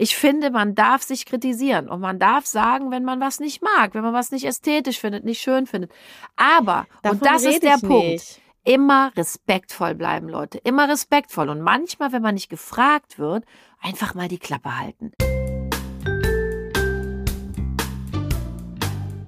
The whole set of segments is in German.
Ich finde, man darf sich kritisieren und man darf sagen, wenn man was nicht mag, wenn man was nicht ästhetisch findet, nicht schön findet. Aber, Davon und das ist der Punkt, nicht. immer respektvoll bleiben, Leute. Immer respektvoll. Und manchmal, wenn man nicht gefragt wird, einfach mal die Klappe halten.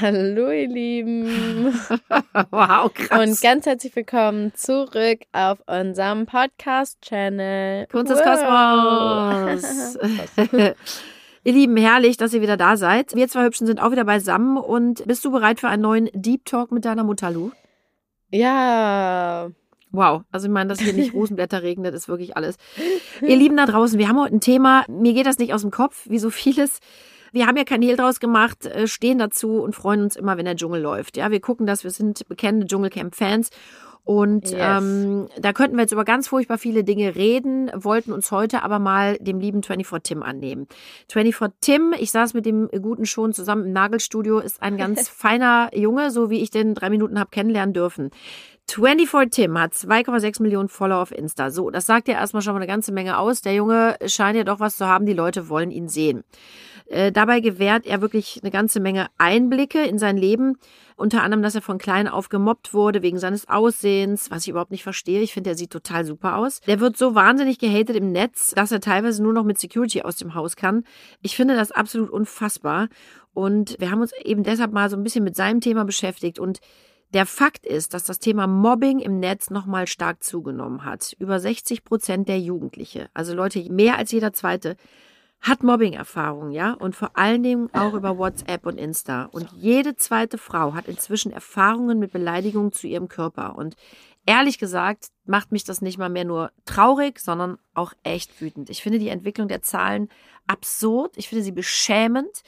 Hallo, ihr Lieben. wow, Und ganz herzlich willkommen zurück auf unserem Podcast-Channel. Kunzes Wow. Kosmos. ihr Lieben, herrlich, dass ihr wieder da seid. Wir zwei Hübschen sind auch wieder beisammen und bist du bereit für einen neuen Deep Talk mit deiner Mutter, Lu? Ja. Wow, also ich meine, dass hier nicht Rosenblätter regnet, ist wirklich alles. Ihr Lieben da draußen, wir haben heute ein Thema, mir geht das nicht aus dem Kopf, wie so vieles. Wir haben ja kein Hehl draus gemacht, äh, stehen dazu und freuen uns immer, wenn der Dschungel läuft. Ja, wir gucken das, wir sind bekennende Dschungelcamp-Fans. Und Yes. ähm, da könnten wir jetzt über ganz furchtbar viele Dinge reden, wollten uns heute aber mal dem lieben 24 Tim annehmen. 24 Tim, ich saß mit dem Guten schon zusammen im Nagelstudio, ist ein ganz feiner Junge, so wie ich den drei Minuten habe kennenlernen dürfen. 24 Tim hat 2,6 Millionen Follower auf Insta. So, das sagt ja erstmal schon mal eine ganze Menge aus. Der Junge scheint ja doch was zu haben, die Leute wollen ihn sehen. Äh, dabei gewährt er wirklich eine ganze Menge Einblicke in sein Leben. Unter anderem, dass er von klein auf gemobbt wurde wegen seines Aussehens, was ich überhaupt nicht verstehe. Ich finde, er sieht total super aus. Der wird so wahnsinnig gehatet im Netz, dass er teilweise nur noch mit Security aus dem Haus kann. Ich finde das absolut unfassbar. Und wir haben uns eben deshalb mal so ein bisschen mit seinem Thema beschäftigt. Und der Fakt ist, dass das Thema Mobbing im Netz nochmal stark zugenommen hat. Über 60 Prozent der Jugendliche, also Leute, mehr als jeder zweite, hat Mobbing-Erfahrungen, ja, und vor allen Dingen auch über WhatsApp und Insta. Und jede zweite Frau hat inzwischen Erfahrungen mit Beleidigungen zu ihrem Körper. Und ehrlich gesagt macht mich das nicht mal mehr nur traurig, sondern auch echt wütend. Ich finde die Entwicklung der Zahlen absurd. Ich finde sie beschämend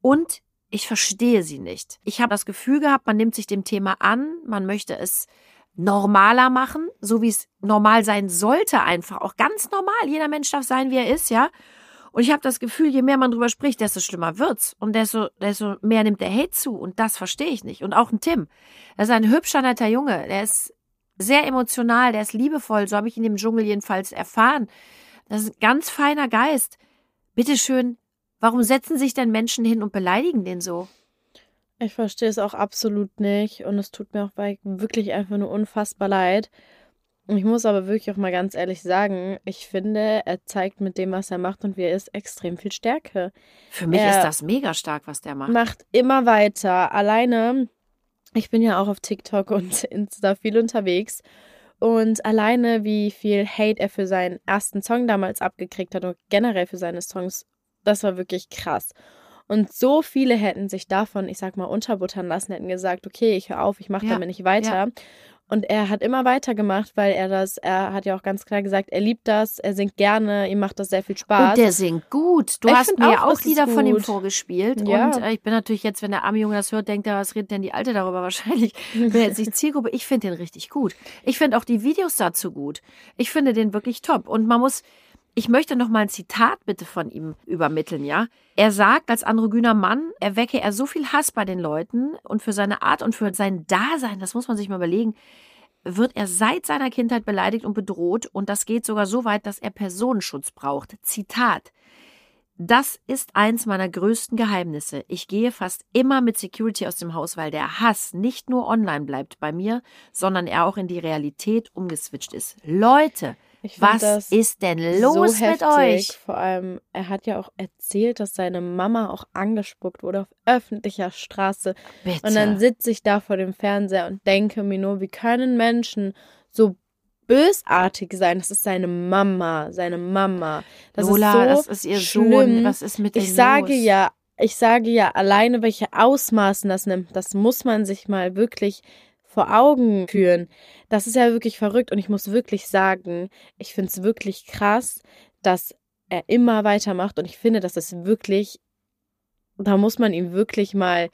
und ich verstehe sie nicht. Ich habe das Gefühl gehabt, man nimmt sich dem Thema an, man möchte es normaler machen, so wie es normal sein sollte einfach. Auch ganz normal. Jeder Mensch darf sein, wie er ist, ja. Und ich habe das Gefühl, je mehr man drüber spricht, desto schlimmer wird's. Und desto, desto mehr nimmt der Hate zu. Und das verstehe ich nicht. Und auch ein Tim. Er ist ein hübscher, netter Junge. Der ist sehr emotional, der ist liebevoll. So habe ich ihn im Dschungel jedenfalls erfahren. Das ist ein ganz feiner Geist. Bitteschön, warum setzen sich denn Menschen hin und beleidigen den so? Ich verstehe es auch absolut nicht und es tut mir auch wirklich einfach nur unfassbar leid. Ich muss aber wirklich auch mal ganz ehrlich sagen, ich finde, er zeigt mit dem, was er macht und wie er ist, extrem viel Stärke. Für mich Er ist das mega stark, was der macht. Macht immer weiter. Alleine, ich bin ja auch auf TikTok und Insta viel unterwegs. Und alleine, wie viel Hate er für seinen ersten Song damals abgekriegt hat und generell für seine Songs, das war wirklich krass. Und so viele hätten sich davon, ich sag mal, unterbuttern lassen, hätten gesagt, okay, ich höre auf, ich mache Ja, damit nicht weiter. Und er hat immer weitergemacht, weil er das, er hat ja auch ganz klar gesagt, er liebt das, er singt gerne, ihm macht das sehr viel Spaß. Und der singt gut. Du Ich hast mir ja auch, auch Lieder von ihm vorgespielt. Ja. Und äh, ich bin natürlich jetzt, wenn der arme Junge das hört, denkt er, was redet denn die Alte darüber wahrscheinlich? Ich bin jetzt nicht Zielgruppe. Ich finde den richtig gut. Ich finde auch die Videos dazu gut. Ich finde den wirklich top. Und man muss, ich möchte noch mal ein Zitat bitte von ihm übermitteln, ja? Er sagt, als androgyner Mann erwecke er so viel Hass bei den Leuten und für seine Art und für sein Dasein, das muss man sich mal überlegen, wird er seit seiner Kindheit beleidigt und bedroht und das geht sogar so weit, dass er Personenschutz braucht. Zitat. Das ist eins meiner größten Geheimnisse. Ich gehe fast immer mit Security aus dem Haus, weil der Hass nicht nur online bleibt bei mir, sondern er auch in die Realität umgeswitcht ist. Leute, was ist denn los so mit euch? Vor allem, er hat ja auch erzählt, dass seine Mama auch angespuckt wurde auf öffentlicher Straße. Bitte. Und dann sitze ich da vor dem Fernseher und denke mir nur, wie können Menschen so bösartig sein? Das ist seine Mama, seine Mama. Das Lola, ist so das ist ihr schlimm. Sohn. Was ist mit Ich sage los? ja, ich sage ja, alleine welche Ausmaßen das nimmt, das muss man sich mal wirklich vor Augen führen. Das ist ja wirklich verrückt und ich muss wirklich sagen, ich finde es wirklich krass, dass er immer weitermacht und ich finde, das ist wirklich, da muss man ihm wirklich mal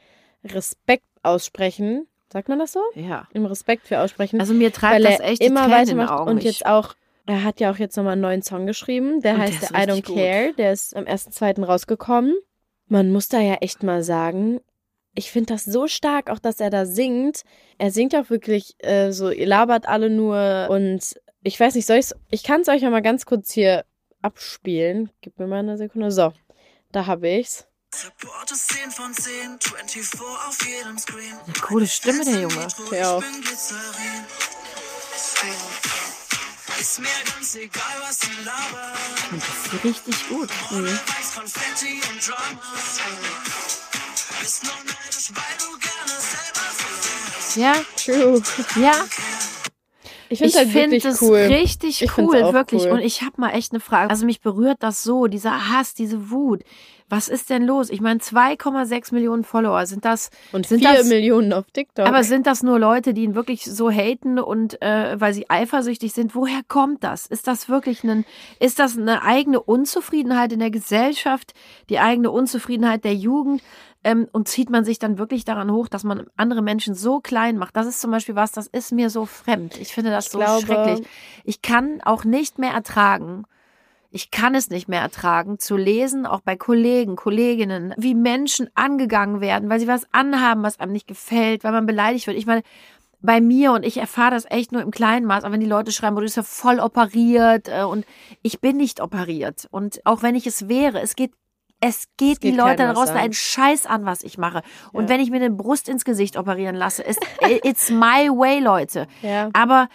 Respekt aussprechen. Sagt man das so? Ja. Im Respekt für aussprechen. Also mir treibt das echt die immer Tränen weitermacht Augen. und jetzt auch, er hat ja auch jetzt nochmal einen neuen Song geschrieben, der Und der heißt ist I Don't gut. Care, der ist am 1.2. rausgekommen. Man muss da ja echt mal sagen, ich finde das so stark, auch dass er da singt. Er singt auch wirklich äh, so, ihr labert alle nur und ich weiß nicht, soll ich's, ich kann es euch ja mal ganz kurz hier abspielen. Gib mir mal eine Sekunde. So, da habe ich's. Support ist 10 von 10, 24 auf jedem Screen. Eine coole Stimme, der Junge. Ja. Ich bin Glycerin. Ist mir ganz egal, was sie labern. Und das ist richtig gut. Weiß Ja, True. ja. Ich finde halt wirklich es cool. richtig Ich cool, wirklich. cool. Und ich habe mal echt eine Frage. Also mich berührt das so, dieser Hass, diese Wut. Was ist denn los? Ich meine, 2,6 Millionen Follower sind das. Und sind 4 das, Millionen auf TikTok. Aber sind das nur Leute, die ihn wirklich so haten und äh, weil sie eifersüchtig sind? Woher kommt das? Ist das wirklich ein, ist das eine eigene Unzufriedenheit in der Gesellschaft, die eigene Unzufriedenheit der Jugend? Ähm, und zieht man sich dann wirklich daran hoch, dass man andere Menschen so klein macht? Das ist zum Beispiel was, das ist mir so fremd. Ich finde das Ich so glaube- schrecklich. Ich kann auch nicht mehr ertragen, ich kann es nicht mehr ertragen, zu lesen, auch bei Kollegen, Kolleginnen, wie Menschen angegangen werden, weil sie was anhaben, was einem nicht gefällt, weil man beleidigt wird. Ich meine, bei mir und ich erfahre das echt nur im kleinen Maß, aber wenn die Leute schreiben, du bist ja voll operiert äh, und ich bin nicht operiert. Und auch wenn ich es wäre, es geht es geht, geht die Leute da draußen einen Scheiß an, was ich mache. Und Ja. wenn ich mir eine Brust ins Gesicht operieren lasse, ist it's my way, Leute. ja. Aber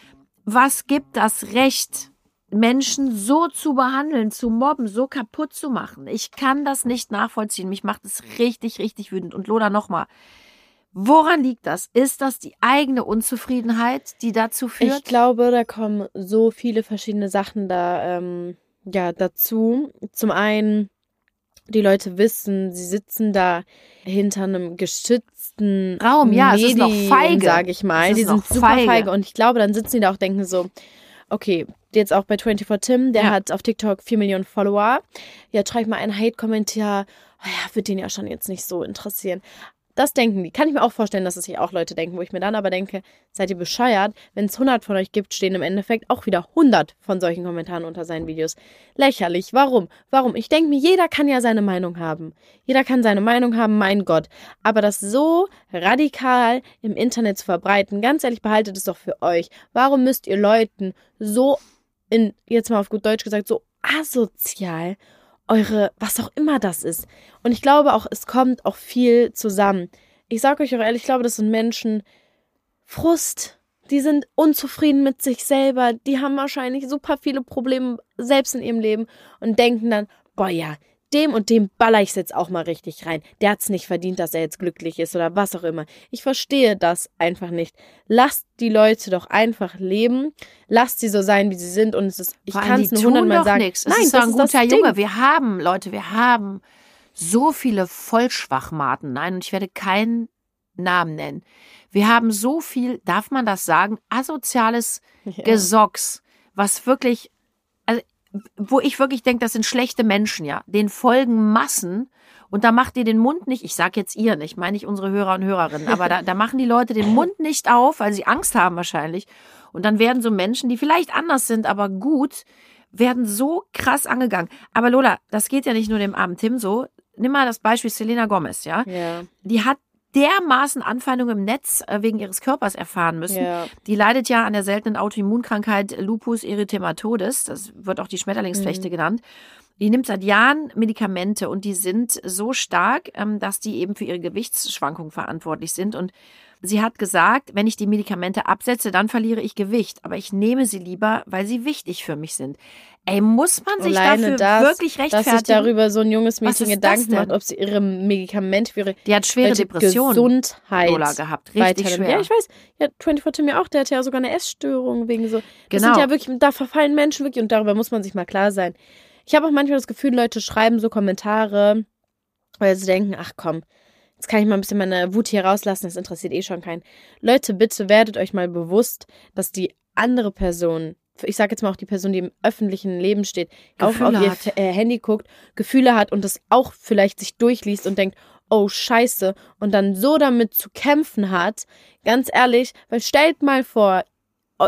was gibt das Recht, Menschen so zu behandeln, zu mobben, so kaputt zu machen? Ich kann das nicht nachvollziehen. Mich macht es richtig, richtig wütend. Und Lola, nochmal. Woran liegt das? Ist das die eigene Unzufriedenheit, die dazu führt? Ich glaube, da kommen so viele verschiedene Sachen da ähm, ja dazu. Zum einen, die Leute wissen, sie sitzen da hinter einem geschützten Raum, ja, es ist noch Medium, feige. sag ich mal. Die sind super feige. feige. und ich glaube, dann sitzen die da auch und denken so, okay, jetzt auch bei 24 Tim, der Ja. hat auf TikTok 4 Millionen Follower. Ja, schreib mal einen Hate-Kommentar. Oh ja, wird den ja schon jetzt nicht so interessieren. Das denken die. Kann ich mir auch vorstellen, dass es sich auch Leute denken, wo ich mir dann aber denke, seid ihr bescheuert? Wenn es 100 von euch gibt, stehen im Endeffekt auch wieder 100 von solchen Kommentaren unter seinen Videos. Lächerlich. Warum? Warum? Ich denke mir, jeder kann ja seine Meinung haben. Jeder kann seine Meinung haben, mein Gott. Aber das so radikal im Internet zu verbreiten, ganz ehrlich, behaltet es doch für euch. Warum müsst ihr Leuten so in, jetzt mal auf gut Deutsch gesagt, so asozial eure, was auch immer das ist. Und ich glaube auch, es kommt auch viel zusammen. Ich sage euch auch ehrlich, ich glaube, das sind Menschen, Frust, die sind unzufrieden mit sich selber, die haben wahrscheinlich super viele Probleme selbst in ihrem Leben und denken dann, boah ja, dem und dem baller ich jetzt auch mal richtig rein. Der hat's nicht verdient, dass er jetzt glücklich ist oder was auch immer. Ich verstehe das einfach nicht. Lasst die Leute doch einfach leben. Lasst sie so sein, wie sie sind. Und es ist, ich kann es nur tun hundertmal sagen. nichts. Es Nein, ist das ein ist guter. Junge. Wir haben, Leute, wir haben so viele Vollschwachmaten. Nein, und ich werde keinen Namen nennen. Wir haben so viel, darf man das sagen, asoziales Ja. Gesocks, was wirklich, wo ich wirklich denke, das sind schlechte Menschen, ja. Den folgen Massen und da macht ihr den Mund nicht, ich sag jetzt ihr nicht, meine ich unsere Hörer und Hörerinnen, aber da, da machen die Leute den Mund nicht auf, weil sie Angst haben wahrscheinlich. Und dann werden so Menschen, die vielleicht anders sind, aber gut, werden so krass angegangen. Aber Lola, das geht ja nicht nur dem armen Tim so. Nimm mal das Beispiel Selena Gomez, ja. Ja, Die hat dermaßen Anfeindungen im Netz äh, wegen ihres Körpers erfahren müssen. ja. Die leidet ja an der seltenen Autoimmunkrankheit Lupus erythematodes. Das wird auch die Schmetterlingsflechte genannt. Die nimmt seit Jahren Medikamente und die sind so stark, ähm, dass die eben für ihre Gewichtsschwankungen verantwortlich sind. Und sie hat gesagt, wenn ich die Medikamente absetze, dann verliere ich Gewicht. Aber ich nehme sie lieber, weil sie wichtig für mich sind. Ey, muss man sich Alleine dafür das, wirklich dass rechtfertigen? sich darüber so ein junges Mädchen Gedanken macht, ob sie ihre Medikamente für ihre die hat schwere Depressionen. Gesundheit Lola gehabt. Richtig schwer. Ja, ich weiß. Ja, 24 Tim ja auch, der hatte ja sogar eine Essstörung wegen so. Das Genau. sind ja wirklich, da verfallen Menschen wirklich und darüber muss man sich mal klar sein. Ich habe auch manchmal das Gefühl, Leute schreiben so Kommentare, weil sie denken, ach komm, jetzt kann ich mal ein bisschen meine Wut hier rauslassen, das interessiert eh schon keinen. Leute, bitte werdet euch mal bewusst, dass die andere Person, ich sage jetzt mal auch die Person, die im öffentlichen Leben steht, auch Gefühle auf ihr hat. F- äh, Handy guckt, Gefühle hat und das auch vielleicht sich durchliest und denkt, oh scheiße, und dann so damit zu kämpfen hat, ganz ehrlich, weil stellt mal vor,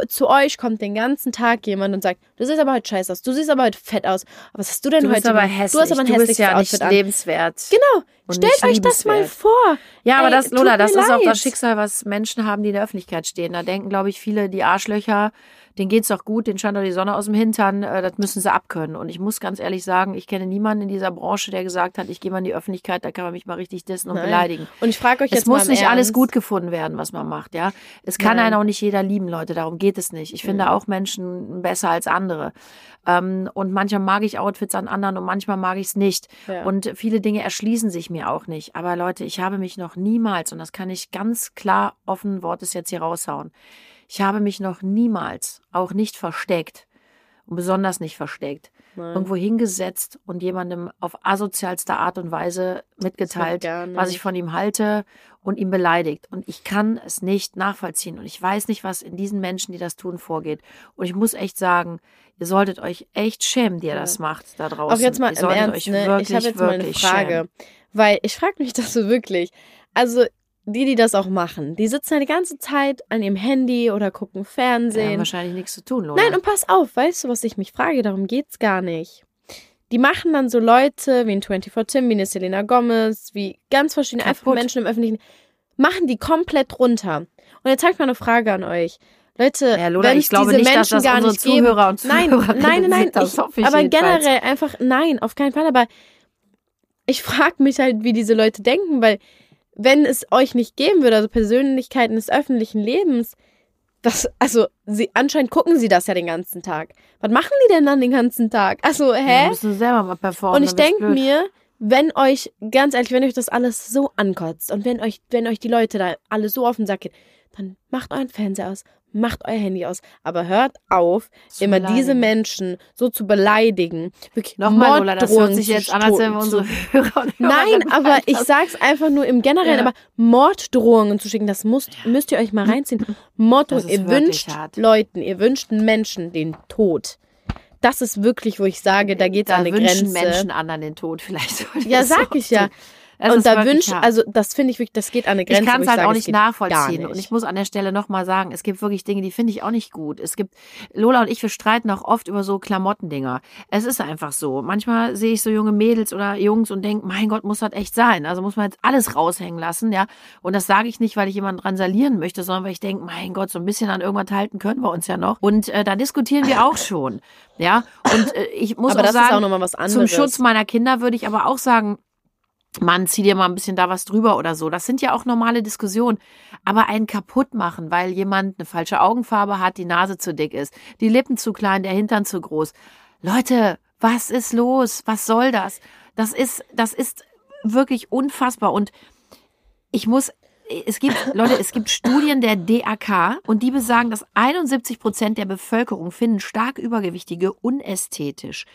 zu euch kommt den ganzen Tag jemand und sagt, du siehst aber heute scheiße aus, du siehst aber heute fett aus. Aber was hast du denn Du heute? bist aber hässlich. Du hast aber ein du bist hässliches ja nicht Outfit an. lebenswert. Genau. und Stellt nicht euch das mal vor. Ja, aber Ey, das, Lola, das ist auch leid. das Schicksal, was Menschen haben, die in der Öffentlichkeit stehen. Da denken, glaube ich, viele, die Arschlöcher, denen geht's doch gut, denen scheint doch die Sonne aus dem Hintern, äh, das müssen sie abkönnen. Und ich muss ganz ehrlich sagen, ich kenne niemanden in dieser Branche, der gesagt hat, ich gehe mal in die Öffentlichkeit, da kann man mich mal richtig dissen und Nein. beleidigen. Und ich frage euch jetzt Es muss mal im nicht alles Ernst. gut gefunden werden, was man macht, ja. Es kann Nein. einen auch nicht jeder lieben, Leute, darum geht es nicht. Ich finde auch Menschen besser als andere. Ähm, und manchmal mag ich Outfits an anderen und manchmal mag ich es nicht. Ja. Und viele Dinge erschließen sich mir auch nicht. Aber Leute, ich habe mich noch niemals, und das kann ich ganz klar offen Wortes jetzt hier raushauen, ich habe mich noch niemals, auch nicht versteckt, und besonders nicht versteckt, Nein. irgendwo hingesetzt und jemandem auf asozialste Art und Weise mitgeteilt, was ich von ihm halte und ihn beleidigt. Und ich kann es nicht nachvollziehen. Und ich weiß nicht, was in diesen Menschen, die das tun, vorgeht. Und ich muss echt sagen, ihr solltet euch echt schämen, die ihr Ja. das macht da draußen. Auch jetzt mal ihr im Ernst, euch ne? wirklich, ich habe jetzt mal eine wirklich Frage, schämen. weil ich frage mich das so wirklich. Also die, die das auch machen, die sitzen ja die ganze Zeit an ihrem Handy oder gucken Ja, Fernsehen. wahrscheinlich nichts zu tun, Lola. Nein, und pass auf, weißt du, was ich mich frage? Darum geht's gar nicht. Die machen dann so Leute wie ein 24 Tim, wie eine Selena Gomez, wie ganz verschiedene einfach Kaputt. Menschen im Öffentlichen, machen die komplett runter. Und jetzt habe ich mal eine Frage an euch. Leute, Ja, Lola, wenn ich glaube diese nicht, dass Menschen das gar nicht geben, Zuhörer und nein, nein, nein, nein, sind, das ich, hoffe ich aber jedenfalls. generell einfach nein, auf keinen Fall. Aber ich frage mich halt, wie diese Leute denken, weil wenn es euch nicht geben würde, also Persönlichkeiten des öffentlichen Lebens, das, also sie anscheinend gucken sie das ja den ganzen Tag. Was machen die denn dann den ganzen Tag? Also Ja, hä? müssen sie selber mal performen. Und ich denke mir, wenn euch, ganz ehrlich, wenn euch das alles so ankotzt und wenn euch, wenn euch die Leute da alle so auf den Sack gehen, dann macht euren Fernseher aus, macht euer Handy aus, aber hört auf, Zu immer beleidigen. diese Menschen so zu beleidigen. Wirklich Nochmal, Lola, das hört sich jetzt an, als wenn wir unsere Hörer und Nein, Hörerinnen aber ich sag's einfach nur im Generellen, Ja. aber Morddrohungen zu schicken, das müsst, müsst ihr euch mal reinziehen. Morddrohungen, ist ihr wünscht hart. Leuten, ihr wünscht Menschen den Tod. Das ist wirklich, wo ich sage, da geht's da an eine wünschen Grenze. Menschen anderen den Tod vielleicht. Ja, sag ich ja. Es und da wünscht, hart. also das finde ich wirklich, das geht an eine Grenze. ich kann es halt sage, auch nicht nachvollziehen. nicht. Und ich muss an der Stelle nochmal sagen, es gibt wirklich Dinge, die finde ich auch nicht gut. Es gibt, Lola und ich, wir streiten auch oft über so Klamottendinger. Es ist einfach so. Manchmal sehe ich so junge Mädels oder Jungs und denke, mein Gott, muss das echt sein. Also muss man jetzt alles raushängen lassen, ja. Und das sage ich nicht, weil ich jemanden dran salieren möchte, sondern weil ich denke, mein Gott, so ein bisschen an irgendwas halten können wir uns ja noch. Und äh, da diskutieren wir auch schon, ja. Und äh, ich muss aber auch das sagen, ist auch nochmal was anderes. zum Schutz meiner Kinder würde ich aber auch sagen, Mann, zieh dir mal ein bisschen da was drüber oder so. Das sind ja auch normale Diskussionen. Aber einen kaputt machen, weil jemand eine falsche Augenfarbe hat, die Nase zu dick ist, die Lippen zu klein, der Hintern zu groß. Leute, was ist los? Was soll das? Das ist, das ist wirklich unfassbar. Und ich muss, es gibt, Leute, es gibt Studien der DAK und die besagen, dass 71 Prozent der Bevölkerung finden stark Übergewichtige unästhetisch.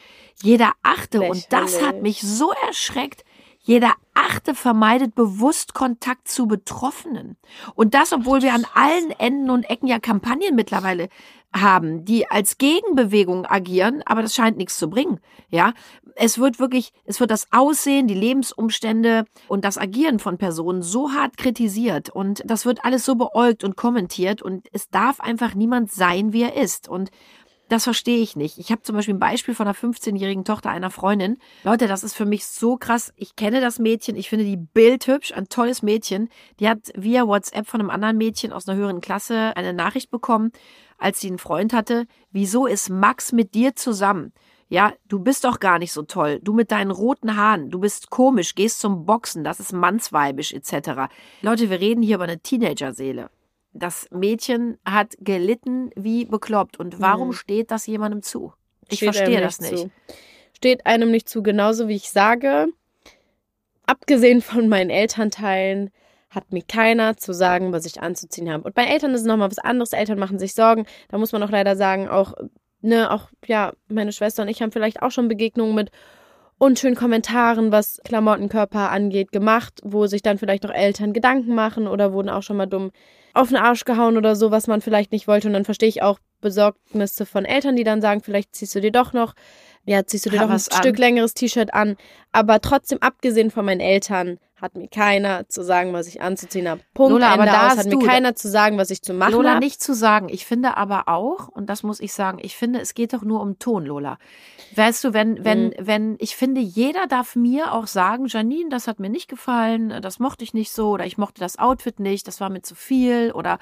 Jeder achte, und das hat Lächerlich. mich so erschreckt, jeder achte vermeidet bewusst Kontakt zu Betroffenen. Und das, obwohl wir an allen Enden und Ecken ja Kampagnen mittlerweile haben, die als Gegenbewegung agieren, aber das scheint nichts zu bringen. Ja, es wird wirklich, es wird das Aussehen, die Lebensumstände und das Agieren von Personen so hart kritisiert und das wird alles so beäugt und kommentiert und es darf einfach niemand sein, wie er ist. Und das verstehe ich nicht. Ich habe zum Beispiel ein Beispiel von einer 15-jährigen Tochter einer Freundin. Leute, das ist für mich so krass. Ich kenne das Mädchen, ich finde die bildhübsch, ein tolles Mädchen. Die hat via WhatsApp von einem anderen Mädchen aus einer höheren Klasse eine Nachricht bekommen, als sie einen Freund hatte. Wieso ist Max mit dir zusammen? Ja, du bist doch gar nicht so toll. Du mit deinen roten Haaren, du bist komisch, gehst zum Boxen, das ist mannsweibisch etc. Leute, wir reden hier über eine Teenagerseele. Das Mädchen hat gelitten wie bekloppt. Und warum Mhm. steht das jemandem zu? Ich Steht verstehe das nicht. Zu. Steht einem nicht zu, genauso wie ich sage. Abgesehen von meinen Elternteilen hat mir keiner zu sagen, was ich anzuziehen habe. Und bei Eltern ist es nochmal was anderes. Eltern machen sich Sorgen. Da muss man auch leider sagen, auch, ne, auch, ja, meine Schwester und ich haben vielleicht auch schon Begegnungen mit unschönen Kommentaren, was Klamottenkörper angeht, gemacht, wo sich dann vielleicht auch Eltern Gedanken machen oder wurden auch schon mal dumm auf den Arsch gehauen oder so, was man vielleicht nicht wollte. Und dann verstehe ich auch Besorgnisse von Eltern, die dann sagen, vielleicht ziehst du dir doch noch, ja, ziehst du dir doch ein an. Stück längeres T-Shirt an. Aber trotzdem, abgesehen von meinen Eltern, hat mir keiner zu sagen, was ich anzuziehen habe. Punkt, Lola, aber Ende da aus. Hat mir keiner zu sagen, was ich zu machen Lola, habe. nicht zu sagen. Ich finde aber auch, und das muss ich sagen, ich finde, es geht doch nur um Ton, Lola. Weißt du, wenn, wenn, Mhm. wenn, ich finde, jeder darf mir auch sagen, Janine, das hat mir nicht gefallen, das mochte ich nicht so, oder ich mochte das Outfit nicht, das war mir zu viel, oder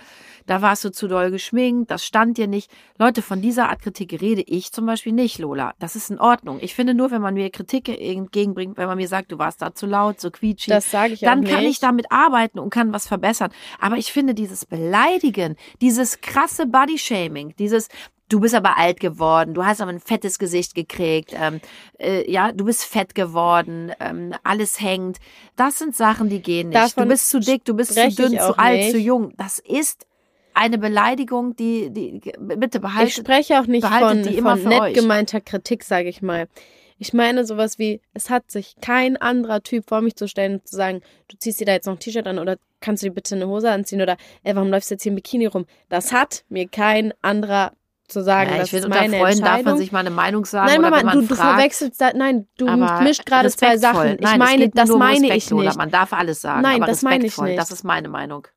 da warst du zu doll geschminkt, das stand dir nicht. Leute, von dieser Art Kritik rede ich zum Beispiel nicht, Lola. Das ist in Ordnung. Ich finde nur, wenn man mir Kritik entgegenbringt, wenn man mir sagt, du warst da zu laut, zu quietschig, Das sage ich dann kann nicht. ich damit arbeiten und kann was verbessern. Aber ich finde dieses Beleidigen, dieses krasse Bodyshaming, dieses Du bist aber alt geworden, du hast aber ein fettes Gesicht gekriegt, ähm, äh, ja, du bist fett geworden, ähm, alles hängt. Das sind Sachen, die gehen nicht. Davon du bist zu dick, du bist zu dünn, zu alt, nicht. zu jung. Das ist eine Beleidigung, die, die bitte behaltet. ich spreche auch nicht von, von nett euch. gemeinter Kritik, sage ich mal. Ich meine sowas wie, es hat sich kein anderer Typ vor mich zu stellen und zu sagen, du ziehst dir da jetzt noch ein T-Shirt an oder kannst du dir bitte eine Hose anziehen oder ey, warum läufst du jetzt hier im Bikini rum? Das hat mir kein anderer zu sagen. ja, ich finde, ist unter meine Freunden darf man sich mal eine Meinung sagen Nein, Mama, du, du fragt. verwechselst da, nein, du mischt gerade zwei. Sachen. Ich Nein, meine, das meine ich nicht. Man darf alles sagen, Nein, das meine ich nicht. das ist meine Meinung.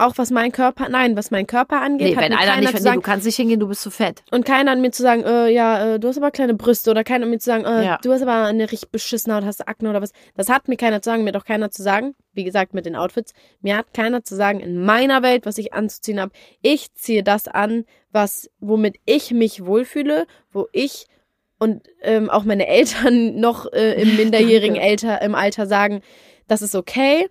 Auch was mein Körper, nein, was mein Körper angeht, Nee, hat wenn mir einer keiner nicht, zu nee, sagen, du kannst nicht hingehen, du bist zu fett. Und keiner an mir zu sagen, äh, ja, äh, du hast aber kleine Brüste oder keiner an mir zu sagen, äh, Ja. du hast aber eine richtig beschissene Haut, hast Akne oder was. Das hat mir keiner zu sagen, mir hat auch keiner zu sagen, wie gesagt mit den Outfits, mir hat keiner zu sagen in meiner Welt, was ich anzuziehen habe. Ich ziehe das an, was womit ich mich wohlfühle, wo ich und ähm, auch meine Eltern noch äh, im minderjährigen. Alter, im Alter sagen, das ist okay.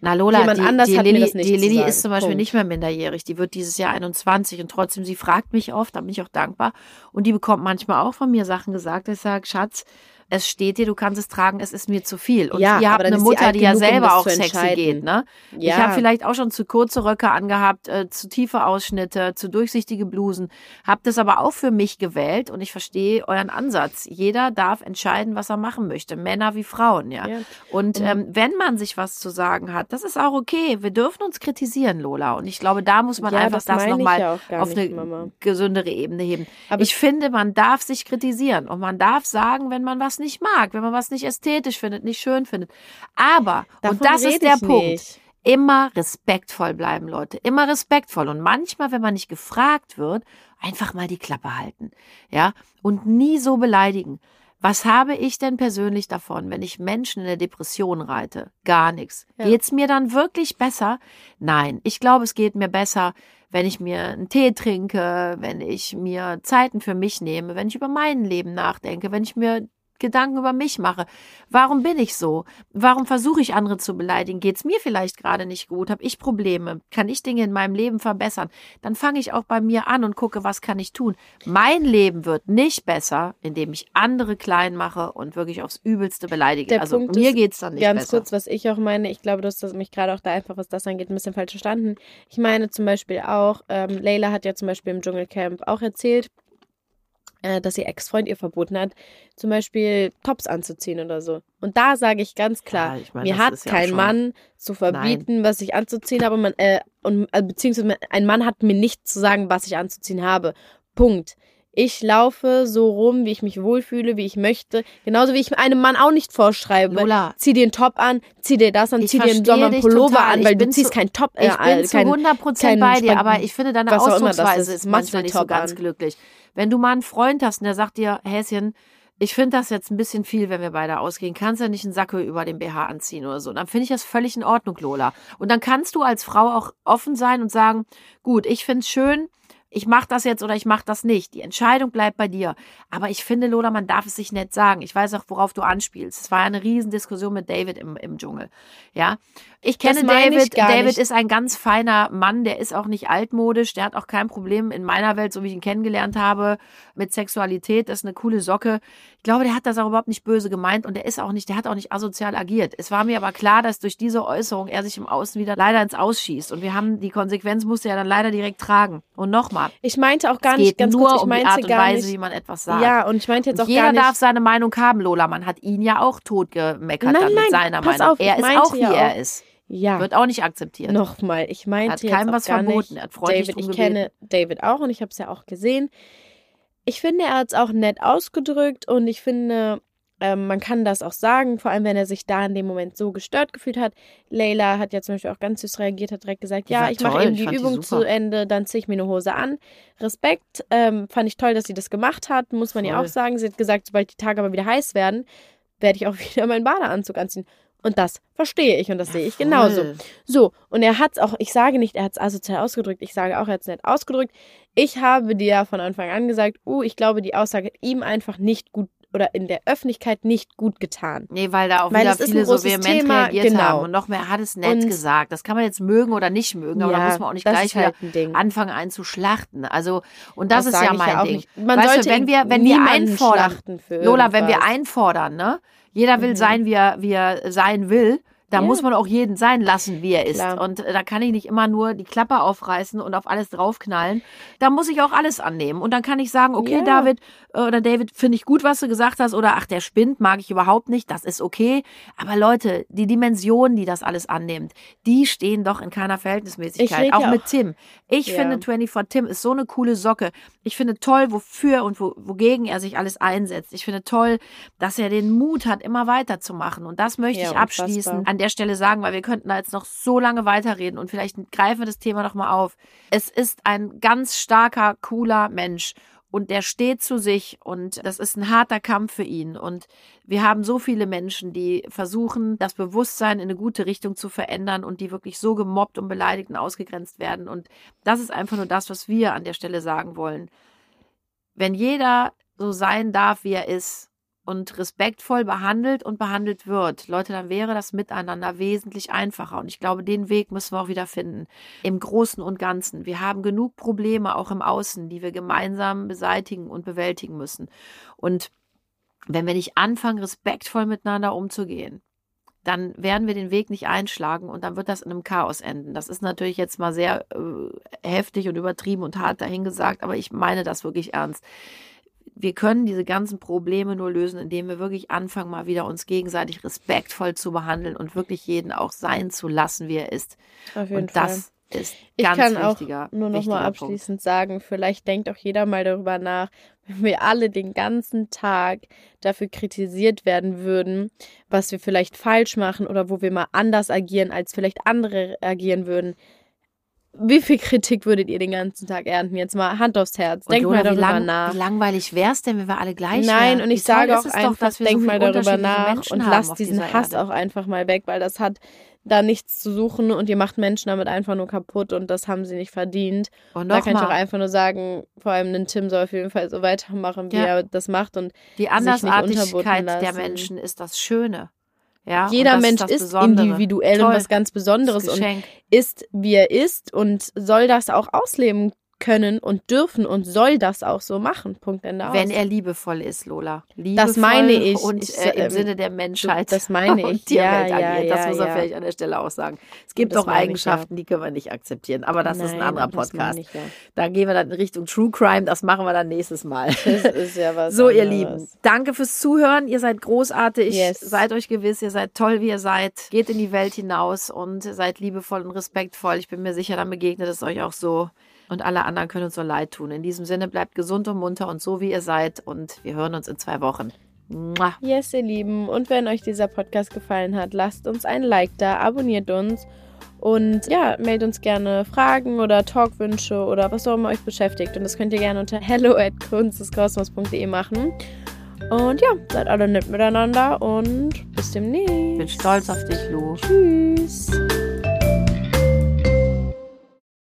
Na Lola, Jemand die, anders die hat mir Lilly, das nicht die zu Lilly sagen. ist zum Beispiel Punkt. nicht mehr minderjährig. Die wird dieses Jahr 21 und trotzdem, sie fragt mich oft, da bin ich auch dankbar. Und die bekommt manchmal auch von mir Sachen gesagt. Ich sage, Schatz, es steht dir, du kannst es tragen, es ist mir zu viel. Und Ja, ihr habt eine Mutter, die ja um selber das auch sexy geht, ne? Ich Ja. habe vielleicht auch schon zu kurze Röcke angehabt, äh, zu tiefe Ausschnitte, zu durchsichtige Blusen, habe das aber auch für mich gewählt und ich verstehe euren Ansatz. Jeder darf entscheiden, was er machen möchte, Männer wie Frauen, ja. Ja. Und Mhm. ähm, wenn man sich was zu sagen hat, das ist auch okay. Wir dürfen uns kritisieren, Lola. Und ich glaube, da muss man Ja, einfach das das, ich nochmal ja auf nicht, eine Mama. gesündere Ebene heben. Aber ich finde, man darf sich kritisieren und man darf sagen, wenn man was nicht mag, wenn man was nicht ästhetisch findet, nicht schön findet. Aber, Davon und das ist der Punkt, nicht. immer respektvoll bleiben, Leute. Immer respektvoll. Und manchmal, wenn man nicht gefragt wird, einfach mal die Klappe halten. Ja. Und nie so beleidigen. Was habe ich denn persönlich davon, wenn ich Menschen in der Depression reite? Gar nichts. Ja. Geht's mir dann wirklich besser? Nein. Ich glaube, es geht mir besser, wenn ich mir einen Tee trinke, wenn ich mir Zeiten für mich nehme, wenn ich über mein Leben nachdenke, wenn ich mir Gedanken über mich mache. Warum bin ich so? Warum versuche ich andere zu beleidigen? Geht's mir vielleicht gerade nicht gut? Habe ich Probleme? Kann ich Dinge in meinem Leben verbessern? Dann fange ich auch bei mir an und gucke, was kann ich tun? Mein Leben wird nicht besser, indem ich andere klein mache und wirklich aufs Übelste beleidige. Der also Punkt mir geht's dann nicht Ganz besser. kurz, was ich auch meine, ich glaube, du hast das mich gerade auch da einfach, was das angeht, ein bisschen falsch verstanden. Ich meine zum Beispiel auch, ähm, Leila hat ja zum Beispiel im Dschungelcamp auch erzählt, äh, dass ihr Ex-Freund ihr verboten hat, zum Beispiel Tops anzuziehen oder so. Und da sage ich ganz klar, Ja, ich meine, mir hat ja kein Mann zu verbieten, was ich anzuziehen habe, man, äh, und, äh, beziehungsweise ein Mann hat mir nicht zu sagen, was ich anzuziehen habe. Punkt. Ich laufe so rum, wie ich mich wohlfühle, wie ich möchte. Genauso wie ich einem Mann auch nicht vorschreibe. Lola. Zieh dir einen Top an, zieh dir das an, Ich zieh dir einen dich Pullover total. an, weil du ziehst zu- keinen Top. äh, Ich bin zu kein- 100% kein bei dir, aber ich finde, deine Ausdrucksweise ist, ist manchmal nicht so ganz an. glücklich. Wenn du mal einen Freund hast und der sagt dir, Häschen, ich finde das jetzt ein bisschen viel, wenn wir beide ausgehen. Kannst ja nicht einen Sackel über den BH anziehen oder so. Dann finde ich das völlig in Ordnung, Lola. Und dann kannst du als Frau auch offen sein und sagen, gut, ich finde es schön, ich mache das jetzt oder ich mache das nicht. Die Entscheidung bleibt bei dir. Aber ich finde, Lola, man darf es sich nett sagen. Ich weiß auch, worauf du anspielst. Es war eine Riesendiskussion mit David im, im Dschungel. Ja. Ich kenne meine ich David. David nicht. ist ein ganz feiner Mann, der ist auch nicht altmodisch, der hat auch kein Problem in meiner Welt, so wie ich ihn kennengelernt habe, mit Sexualität. Das ist eine coole Socke. Ich glaube, der hat das auch überhaupt nicht böse gemeint und der ist auch nicht, der hat auch nicht asozial agiert. Es war mir aber klar, dass durch diese Äußerung er sich im Außen wieder leider ins Ausschießt. Und wir haben die Konsequenz musste er dann leider direkt tragen. Und nochmal, Ich meinte auch gar nicht ganz nur kurz, ich um die meinte Art und Weise, nicht. wie man etwas sagt. Ja, und ich meinte jetzt Und auch jeder gar nicht. darf seine Meinung haben, Lola. Man hat ihn ja auch tot gemeckert Nein, dann nein, mit seiner pass Meinung. auf, er ist auch, wie ja er auch- ist. Ja, Wird auch nicht akzeptiert. nochmal, ich meinte Hat keinem was verboten, nicht. er hat freundlich David, ich kenne David auch und ich habe es ja auch gesehen. Ich finde, er hat es auch nett ausgedrückt und ich finde, Ähm, man kann das auch sagen, vor allem wenn er sich da in dem Moment so gestört gefühlt hat. Leila hat ja zum Beispiel auch ganz süß reagiert, hat direkt gesagt, Die ja, ich mache eben die die Übung super. zu Ende, dann ziehe ich mir eine Hose an. Respekt, ähm, fand ich toll, dass sie das gemacht hat, muss man ja Voll. auch sagen. Sie hat gesagt, sobald die Tage aber wieder heiß werden, werde ich auch wieder meinen Badeanzug anziehen. Und das verstehe ich und das sehe ich genauso. Voll. So, und er hat es auch, ich sage nicht, er hat es asozial ausgedrückt, ich sage auch, er hat es nicht ausgedrückt. Ich habe dir von Anfang an gesagt, uh, ich glaube, die Aussage hat ihm einfach nicht gut oder in der Öffentlichkeit nicht gut getan. Nee, weil da auch Weil wieder ist viele so vehement Thema, reagiert genau. haben. Und noch mehr, hat es nett Und- gesagt. Das kann man jetzt mögen oder nicht mögen, aber da muss man auch nicht das gleich ist halt ein anfangen einzuschlachten. Also, und das, ist sage ja mein auch Ding. Nicht. Man weißt sollte du, wenn wir, wenn wir einfordern, Lola, wenn wir einfordern, ne? Jeder will Mhm. sein, wie er, wie er sein will. Da Ja. muss man auch jeden sein lassen, wie er ist. Klar. Und äh, da kann ich nicht immer nur die Klappe aufreißen und auf alles draufknallen. Da muss ich auch alles annehmen. Und dann kann ich sagen, okay, Ja. David äh, oder David, finde ich gut, was du gesagt hast. Oder ach, der spinnt, mag ich überhaupt nicht. Das ist okay. Aber Leute, die Dimensionen, die das alles annimmt, die stehen doch in keiner Verhältnismäßigkeit. Auch ja mit auch- Tim. Ich Ja. finde 24 Tim ist so eine coole Socke. Ich finde toll, wofür und wo, wogegen er sich alles einsetzt. Ich finde toll, dass er den Mut hat, immer weiterzumachen. Und das möchte ich an der Stelle sagen, weil wir könnten da jetzt noch so lange weiterreden und vielleicht greifen wir das Thema noch mal auf. Es ist ein ganz starker, cooler Mensch. Und der steht zu sich und das ist ein harter Kampf für ihn. Und wir haben so viele Menschen, die versuchen, das Bewusstsein in eine gute Richtung zu verändern und die wirklich so gemobbt und beleidigt und ausgegrenzt werden. Und das ist einfach nur das, was wir an der Stelle sagen wollen. Wenn jeder so sein darf, wie er ist und respektvoll behandelt und behandelt wird, Leute, dann wäre das Miteinander wesentlich einfacher. Und ich glaube, den Weg müssen wir auch wieder finden. Im Großen und Ganzen. Wir haben genug Probleme auch im Außen, die wir gemeinsam beseitigen und bewältigen müssen. Und wenn wir nicht anfangen, respektvoll miteinander umzugehen, dann werden wir den Weg nicht einschlagen und dann wird das in einem Chaos enden. Das ist natürlich jetzt mal sehr äh, heftig und übertrieben und hart dahingesagt, aber ich meine das wirklich ernst. Wir können diese ganzen Probleme nur lösen, indem wir wirklich anfangen, mal wieder uns gegenseitig respektvoll zu behandeln und wirklich jeden auch sein zu lassen, wie er ist. Auf jeden Und Fall. das ist Ich ganz kann auch nur noch mal Punkt. abschließend sagen, vielleicht denkt auch jeder mal darüber nach, wenn wir alle den ganzen Tag dafür kritisiert werden würden, was wir vielleicht falsch machen oder wo wir mal anders agieren, als vielleicht andere agieren würden. Wie viel Kritik würdet ihr den ganzen Tag ernten? Jetzt mal Hand aufs Herz. Denkt mal darüber wie, lang, nach. wie langweilig wäre es denn, wenn wir alle gleich Nein, wären? und ich sage auch einfach, doch, dass wir denk so mal darüber nach Menschen und lasst diesen dieser Hass Erde. auch einfach mal weg, weil das hat da nichts zu suchen und ihr macht Menschen damit einfach nur kaputt und das haben sie nicht verdient. Und Da kann ich auch einfach nur sagen, vor allem den Tim soll auf jeden Fall so weitermachen, wie Ja. er das macht und die Andersartigkeit der. Menschen ist das Schöne. Ja, jeder Mensch ist Besondere. individuell Toll. und was ganz Besonderes und ist, wie er ist und soll das auch ausleben können und dürfen und soll das auch so machen. Punkt Ende aus. Wenn er liebevoll ist, Lola. Liebevoll Das meine ich. Und Ich, äh, im ähm, Sinne der Menschheit. das meine ich. Und Ja, ja, agiert. Das ja, muss er ja. vielleicht an der Stelle auch sagen. Es gibt auch meine ich, Eigenschaften, die können wir nicht akzeptieren. Aber das ist ein Nein, anderer Podcast. ich ja. Da gehen wir dann in Richtung True Crime. Das machen wir dann nächstes Mal. Das ist ja was So, ihr anderes. Lieben, danke fürs Zuhören. Ihr seid großartig. Yes. Seid euch gewiss, ihr seid toll, wie ihr seid. Geht in die Welt hinaus und seid liebevoll und respektvoll. Ich bin mir sicher, dann begegnet es euch auch so. Und alle anderen können uns so leid tun. In diesem Sinne, bleibt gesund und munter und so, wie ihr seid. Und wir hören uns in zwei Wochen. Mua. Yes, ihr Lieben. Und wenn euch dieser Podcast gefallen hat, lasst uns ein Like da, abonniert uns und ja, meldet uns gerne Fragen oder Talkwünsche oder was auch immer euch beschäftigt. Und das könnt ihr gerne unter hello at kunstdeskosmos.de machen. Und ja, seid alle nett miteinander und bis demnächst. Ich bin stolz auf dich, Lu. Tschüss.